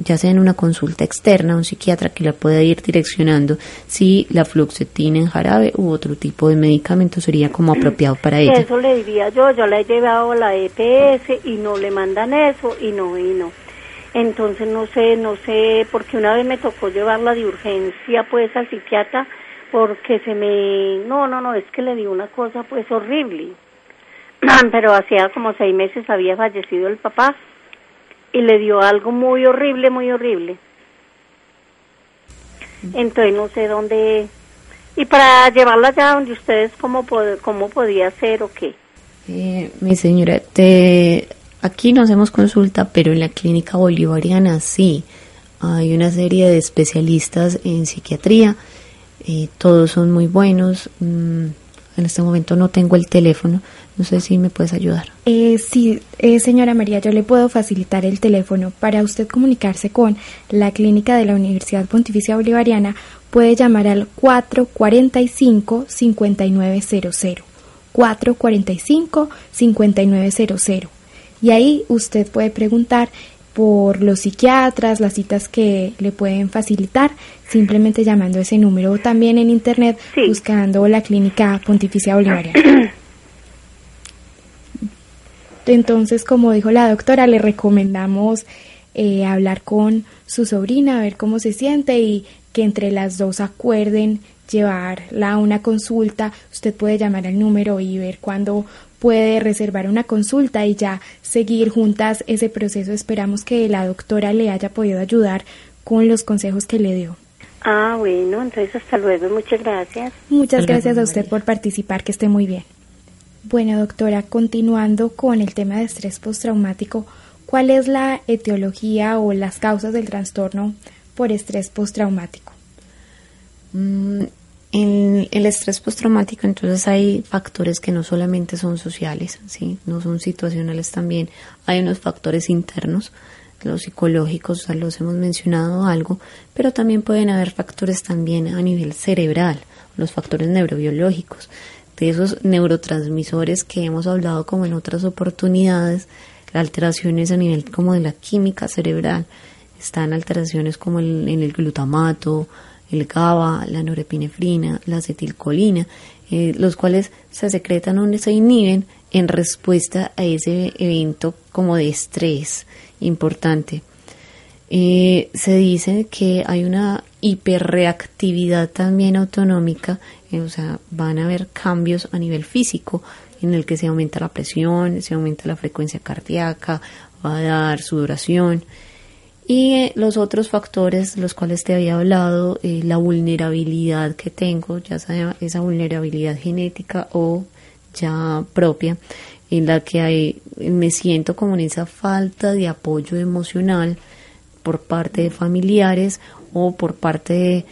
Speaker 3: ya sea en una consulta externa, un psiquiatra que la pueda ir direccionando si la fluoxetina en jarabe u otro tipo de medicamento sería como apropiado para ella.
Speaker 5: Eso le diría yo, yo le he llevado a la EPS y no le mandan eso y no, y. Entonces no sé, no sé, porque una vez me tocó llevarla de urgencia pues al psiquiatra porque se me, no, no, no, es que le dio una cosa pues horrible. Pero hacía como seis meses había fallecido el papá y le dio algo muy horrible, muy horrible. Entonces no sé dónde, y para llevarla allá donde ustedes, ¿cómo, cómo podía ser o qué?
Speaker 3: Eh, mi señora, te Aquí no hacemos consulta, pero en la clínica bolivariana sí. Hay una serie de especialistas en psiquiatría, eh, todos son muy buenos. Mm, en este momento no tengo el teléfono, no sé si me puedes ayudar.
Speaker 2: Eh, sí, eh, señora María, yo le puedo facilitar el teléfono para usted comunicarse con la clínica de la Universidad Pontificia Bolivariana. Puede llamar al 445-5900. 445-5900 y ahí usted puede preguntar por los psiquiatras, las citas que le pueden facilitar, simplemente llamando ese número o también en internet buscando la clínica Pontificia Bolivariana. Entonces, como dijo la doctora, le recomendamos eh, hablar con su sobrina, a ver cómo se siente y que entre las dos acuerden llevarla a una consulta. Usted puede llamar al número y ver cuándo puede reservar una consulta y ya seguir juntas ese proceso. Esperamos que la doctora le haya podido ayudar con los consejos que le dio.
Speaker 5: Ah, bueno, entonces hasta luego, muchas gracias.
Speaker 2: Muchas gracias a usted por participar, que esté muy bien. Bueno, doctora, continuando con el tema de estrés postraumático, ¿cuál es la etiología o las causas del trastorno por estrés postraumático?
Speaker 3: Mm, en el estrés postraumático, entonces hay factores que no solamente son sociales, ¿sí? no son situacionales también. Hay unos factores internos, los psicológicos, los hemos mencionado algo, pero también pueden haber factores también a nivel cerebral, los factores neurobiológicos, de esos neurotransmisores que hemos hablado como en otras oportunidades, alteraciones a nivel como de la química cerebral, están alteraciones como en el glutamato, el GABA, la norepinefrina, la acetilcolina, eh, los cuales se secretan o se inhiben en respuesta a ese evento como de estrés importante. Eh, se dice que hay una hiperreactividad también autonómica, eh, o sea, van a haber cambios a nivel físico en el que se aumenta la presión, se aumenta la frecuencia cardíaca, va a dar sudoración. Y eh, los otros factores, los cuales te había hablado, eh, la vulnerabilidad que tengo, ya sea esa vulnerabilidad genética o ya propia, en la que hay, me siento como en esa falta de apoyo emocional por parte de familiares o por parte de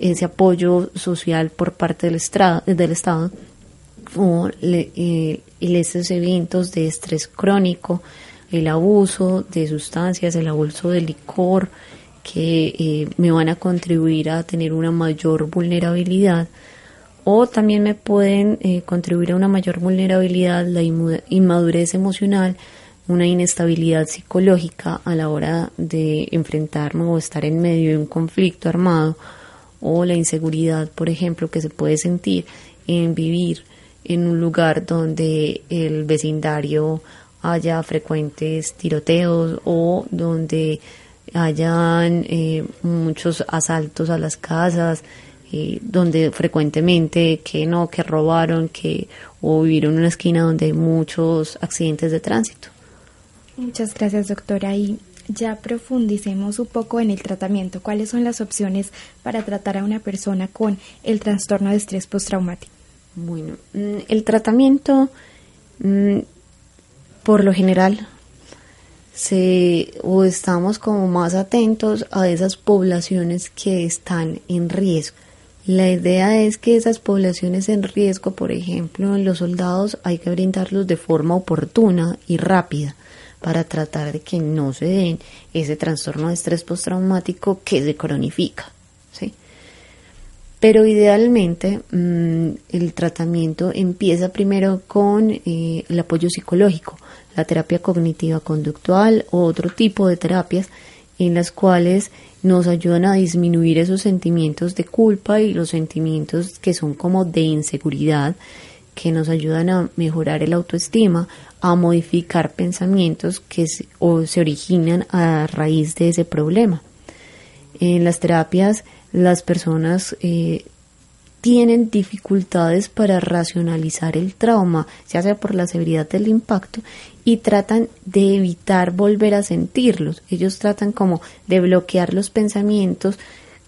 Speaker 3: ese apoyo social por parte del, del Estado o eh, esos eventos de estrés crónico el abuso de sustancias, el abuso de licor, que eh, me van a contribuir a tener una mayor vulnerabilidad. O también me pueden eh, contribuir a una mayor vulnerabilidad la inmadurez emocional, una inestabilidad psicológica a la hora de enfrentarme o estar en medio de un conflicto armado. O la inseguridad, por ejemplo, que se puede sentir en vivir en un lugar donde el vecindario haya frecuentes tiroteos o donde hayan eh, muchos asaltos a las casas, eh, donde frecuentemente que no, que robaron, que o vivir en una esquina donde hay muchos accidentes de tránsito.
Speaker 2: Muchas gracias, doctora. Y Ya profundicemos un poco en el tratamiento. ¿Cuáles son las opciones para tratar a una persona con el trastorno de estrés postraumático?
Speaker 3: Bueno, mm, el tratamiento, mm, por lo general, se, o estamos como más atentos a esas poblaciones que están en riesgo. La idea es que esas poblaciones en riesgo, por ejemplo, los soldados, hay que brindarlos de forma oportuna y rápida para tratar de que no se den ese trastorno de estrés postraumático que se cronifica. Pero idealmente mm, el tratamiento empieza primero con eh, el apoyo psicológico, la terapia cognitiva conductual o otro tipo de terapias en las cuales nos ayudan a disminuir esos sentimientos de culpa y los sentimientos que son como de inseguridad, que nos ayudan a mejorar el autoestima, a modificar pensamientos que se, o se originan a raíz de ese problema. En las terapias las personas eh, tienen dificultades para racionalizar el trauma, ya sea por la severidad del impacto, y tratan de evitar volver a sentirlos. Ellos tratan como de bloquear los pensamientos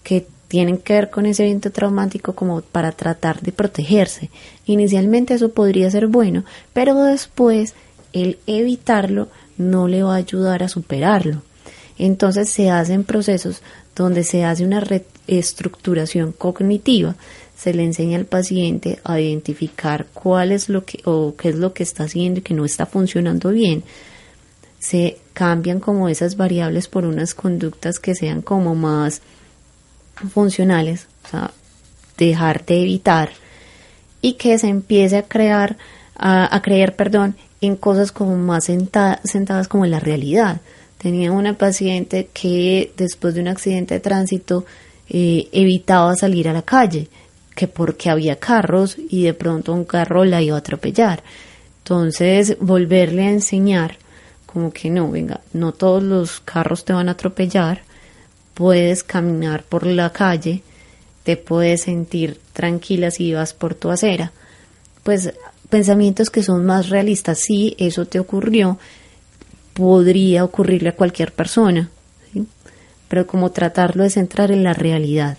Speaker 3: que tienen que ver con ese evento traumático como para tratar de protegerse. Inicialmente eso podría ser bueno, pero después el evitarlo no le va a ayudar a superarlo. Entonces se hacen procesos donde se hace una reestructuración cognitiva se le enseña al paciente a identificar cuál es lo que o qué es lo que está haciendo y que no está funcionando bien. Se cambian como esas variables por unas conductas que sean como más funcionales, o sea, dejar de evitar y que se empiece a crear, a, creer, perdón, en cosas como más sentadas como en la realidad. Tenía una paciente que después de un accidente de tránsito eh, evitaba salir a la calle que porque había carros y de pronto un carro la iba a atropellar. Entonces, volverle a enseñar como que no, venga, no todos los carros te van a atropellar, puedes caminar por la calle, te puedes sentir tranquila si vas por tu acera. Pues pensamientos que son más realistas, si eso te ocurrió, podría ocurrirle a cualquier persona, pero como tratarlo es entrar en la realidad.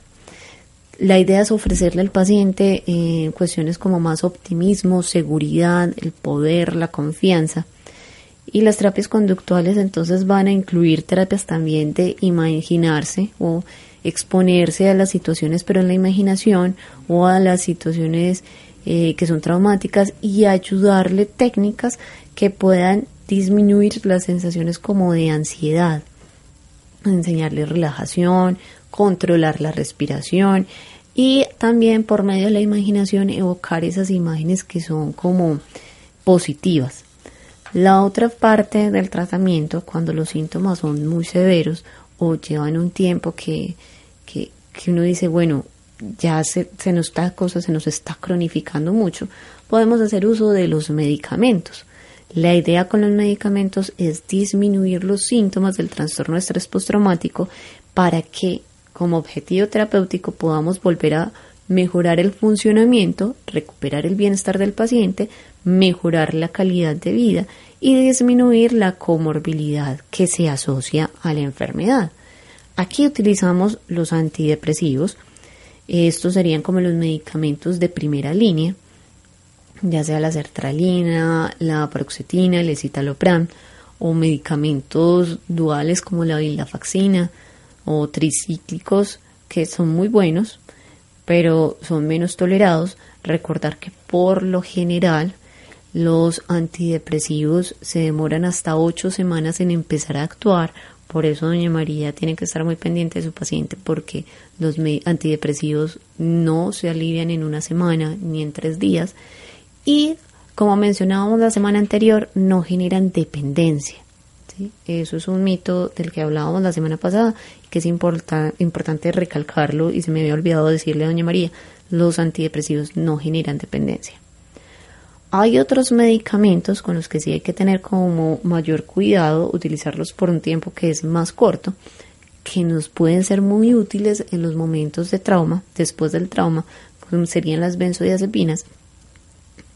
Speaker 3: La idea es ofrecerle al paciente eh, cuestiones como más optimismo, seguridad, el poder, la confianza. Y las terapias conductuales entonces van a incluir terapias también de imaginarse o exponerse a las situaciones pero en la imaginación o a las situaciones eh, que son traumáticas y ayudarle técnicas que puedan disminuir las sensaciones como de ansiedad, enseñarle relajación, controlar la respiración y también por medio de la imaginación evocar esas imágenes que son como positivas. La otra parte del tratamiento, cuando los síntomas son muy severos o llevan un tiempo que, que, uno dice, bueno, ya se, se nos está cosa, se nos está cronificando mucho, podemos hacer uso de los medicamentos. La idea con los medicamentos es disminuir los síntomas del trastorno de estrés postraumático para que como objetivo terapéutico podamos volver a mejorar el funcionamiento, recuperar el bienestar del paciente, mejorar la calidad de vida y disminuir la comorbilidad que se asocia a la enfermedad. Aquí utilizamos los antidepresivos. Estos serían como los medicamentos de primera línea, ya sea la sertralina, la paroxetina, el escitalopram o medicamentos duales como la vildafaxina, o tricíclicos que son muy buenos, pero son menos tolerados. Recordar que por lo general los antidepresivos se demoran hasta ocho semanas en empezar a actuar. Por eso doña María tiene que estar muy pendiente de su paciente porque los antidepresivos no se alivian en una semana ni en tres días. Y como mencionábamos la semana anterior, no generan dependencia. Eso es un mito del que hablábamos la semana pasada que es importante recalcarlo y se me había olvidado decirle a doña María, los antidepresivos no generan dependencia. Hay otros medicamentos con los que sí hay que tener como mayor cuidado, utilizarlos por un tiempo que es más corto, que nos pueden ser muy útiles en los momentos de trauma, después del trauma, serían las benzodiazepinas,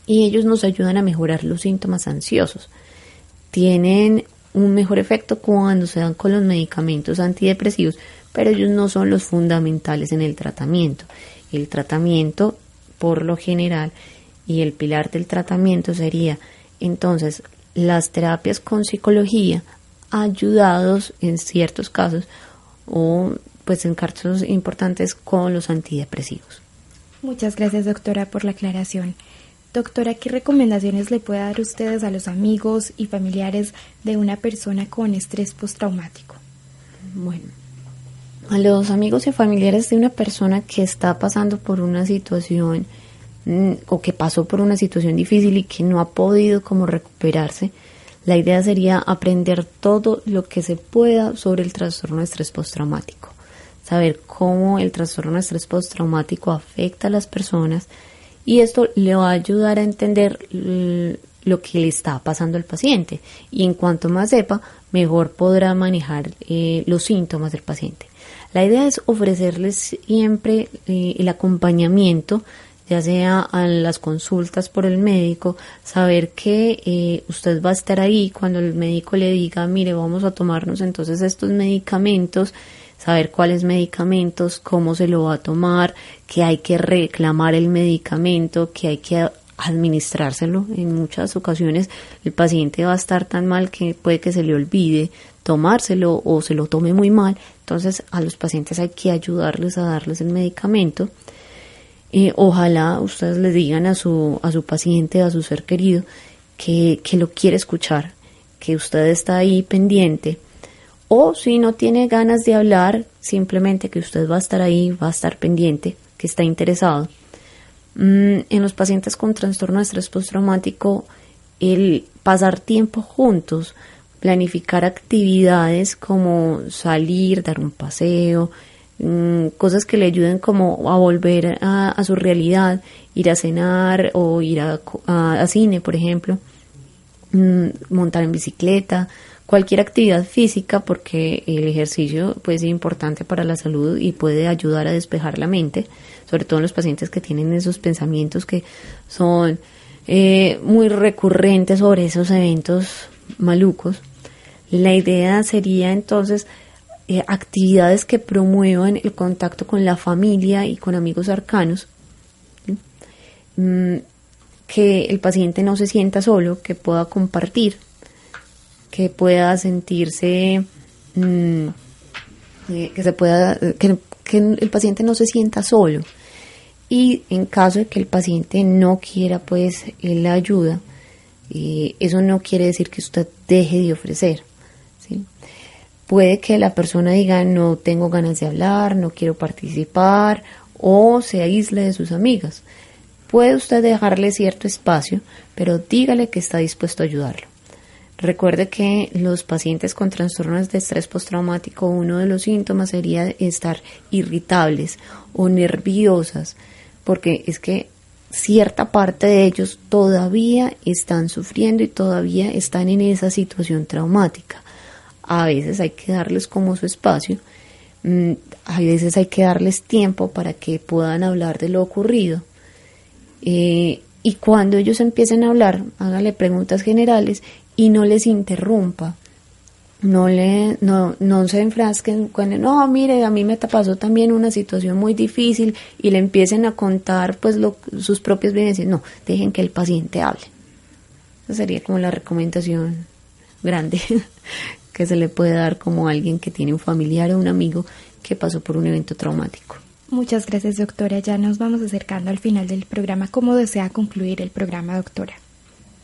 Speaker 3: y ellos nos ayudan a mejorar los síntomas ansiosos. Tienen un mejor efecto cuando se dan con los medicamentos antidepresivos, pero ellos no son los fundamentales en el tratamiento. El tratamiento, por lo general, y el pilar del tratamiento sería entonces las terapias con psicología ayudados en ciertos casos o pues en casos importantes con los antidepresivos.
Speaker 2: Muchas gracias doctora por la aclaración. Doctora, ¿qué recomendaciones le puede dar ustedes a los amigos y familiares de una persona con estrés postraumático?
Speaker 3: Bueno, a los amigos y familiares de una persona que está pasando por una situación mm, o que pasó por una situación difícil y que no ha podido como recuperarse, la idea sería aprender todo lo que se pueda sobre el trastorno de estrés postraumático, saber cómo el trastorno de estrés postraumático afecta a las personas y esto le va a ayudar a entender lo que le está pasando al paciente y en cuanto más sepa, mejor podrá manejar eh, los síntomas del paciente. La idea es ofrecerles siempre eh, el acompañamiento, ya sea a las consultas por el médico, saber que eh, usted va a estar ahí cuando el médico le diga, mire, vamos a tomarnos entonces estos medicamentos, saber cuáles medicamentos, cómo se lo va a tomar, que hay que reclamar el medicamento, que hay que administrárselo. En muchas ocasiones el paciente va a estar tan mal que puede que se le olvide tomárselo o se lo tome muy mal. Entonces a los pacientes hay que ayudarles a darles el medicamento. Eh, ojalá ustedes le digan a su, a su paciente, a su ser querido, que, que lo quiere escuchar, que usted está ahí pendiente. O si no tiene ganas de hablar, simplemente que usted va a estar ahí, va a estar pendiente, que está interesado. Mm, en los pacientes con trastorno de estrés postraumático, el pasar tiempo juntos, planificar actividades como salir, dar un paseo, mm, cosas que le ayuden como a volver a, su realidad, ir a cenar o ir a, cine, por ejemplo, mm, montar en bicicleta, cualquier actividad física porque el ejercicio puede ser importante para la salud y puede ayudar a despejar la mente, sobre todo en los pacientes que tienen esos pensamientos que son eh, muy recurrentes sobre esos eventos malucos. La idea sería entonces eh, actividades que promuevan el contacto con la familia y con amigos cercanos, mm, que el paciente no se sienta solo, que pueda compartir que pueda sentirse, mm, eh, que se pueda, que, el paciente no se sienta solo. Y en caso de que el paciente no quiera pues la ayuda, eh, eso no quiere decir que usted deje de ofrecer. Puede que la persona diga no tengo ganas de hablar, no quiero participar o se aísle de sus amigas. Puede usted dejarle cierto espacio, pero dígale que está dispuesto a ayudarlo. Recuerde que los pacientes con trastornos de estrés postraumático, uno de los síntomas sería estar irritables o nerviosas, porque es que cierta parte de ellos todavía están sufriendo y todavía están en esa situación traumática. A veces hay que darles como su espacio, mm, a veces hay que darles tiempo para que puedan hablar de lo ocurrido. Eh, y cuando ellos empiecen a hablar, hágale preguntas generales y no les interrumpa. No, le, no, no se enfrasquen con, no, mire, a mí me pasó también una situación muy difícil y le empiecen a contar pues lo, sus propias vivencias. No, dejen que el paciente hable. Esa sería como la recomendación grande que se le puede dar como alguien que tiene un familiar o un amigo que pasó por un evento traumático.
Speaker 2: Muchas gracias, doctora. Ya nos vamos acercando al final del programa. ¿Cómo desea concluir el programa, doctora?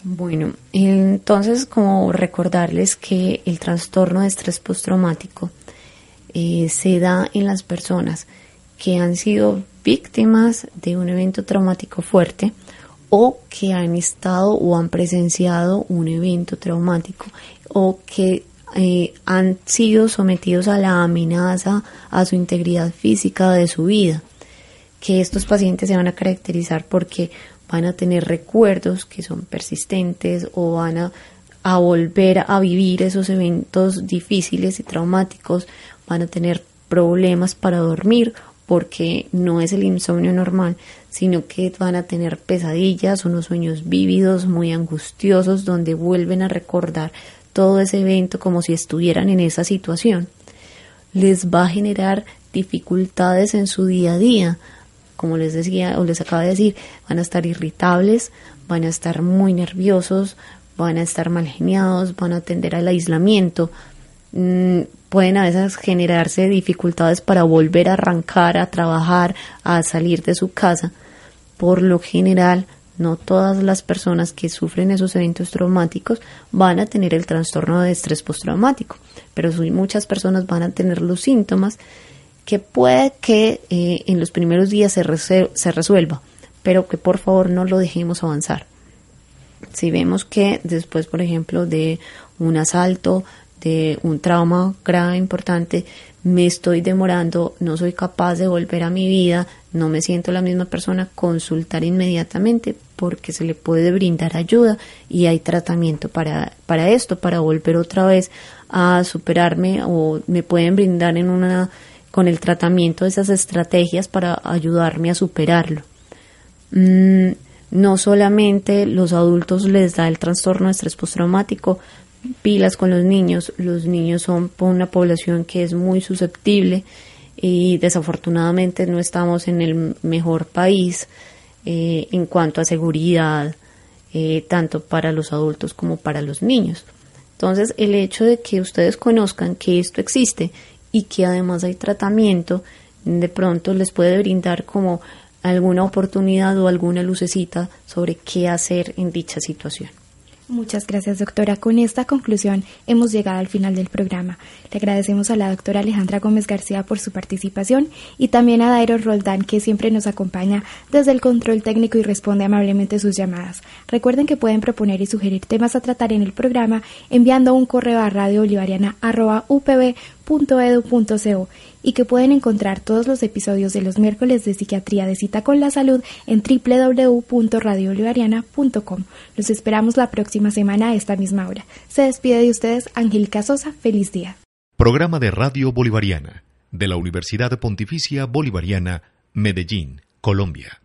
Speaker 3: Bueno, entonces como recordarles que el trastorno de estrés postraumático eh, se da en las personas que han sido víctimas de un evento traumático fuerte o que han estado o han presenciado un evento traumático o que eh, han sido sometidos a la amenaza a su integridad física de su vida. Que estos pacientes se van a caracterizar porque van a tener recuerdos que son persistentes o van a, volver a vivir esos eventos difíciles y traumáticos, van a tener problemas para dormir porque no es el insomnio normal, sino que van a tener pesadillas, unos sueños vívidos, muy angustiosos, donde vuelven a recordar todo ese evento como si estuvieran en esa situación. Les va a generar dificultades en su día a día. Como les decía o les acaba de decir, van a estar irritables, van a estar muy nerviosos, van a estar mal geniados, van a tender al aislamiento, mm, pueden a veces generarse dificultades para volver a arrancar, a trabajar, a salir de su casa. Por lo general, no todas las personas que sufren esos eventos traumáticos van a tener el trastorno de estrés postraumático, pero muchas personas van a tener los síntomas que puede que eh, en los primeros días se, se resuelva, pero que por favor no lo dejemos avanzar. Si vemos que después, por ejemplo, de un asalto, de un trauma grave, importante, me estoy demorando, no soy capaz de volver a mi vida, no me siento la misma persona, consultar inmediatamente porque se le puede brindar ayuda y hay tratamiento para, para esto, para volver otra vez a superarme o me pueden brindar en una con el tratamiento de esas estrategias para ayudarme a superarlo. Mm, no solamente los adultos les da el trastorno de estrés postraumático, pilas con los niños. Los niños son una población que es muy susceptible y desafortunadamente no estamos en el mejor país eh, en cuanto a seguridad, eh, tanto para los adultos como para los niños. Entonces, el hecho de que ustedes conozcan que esto existe y que además hay tratamiento, de pronto les puede brindar como alguna oportunidad o alguna lucecita sobre qué hacer en dicha situación.
Speaker 2: Muchas gracias, doctora. Con esta conclusión hemos llegado al final del programa. Le agradecemos a la doctora Alejandra Gómez García por su participación y también a Dairo Roldán, que siempre nos acompaña desde el control técnico y responde amablemente sus llamadas. Recuerden que pueden proponer y sugerir temas a tratar en el programa enviando un correo a radiobolivariana.upb.edu.co y que pueden encontrar todos los episodios de los miércoles de Psiquiatría de Cita con la Salud en www.radiobolivariana.com. Los esperamos la próxima semana a esta misma hora. Se despide de ustedes Angélica Sosa. Feliz día.
Speaker 1: Programa de Radio Bolivariana de la Universidad Pontificia Bolivariana, Medellín, Colombia.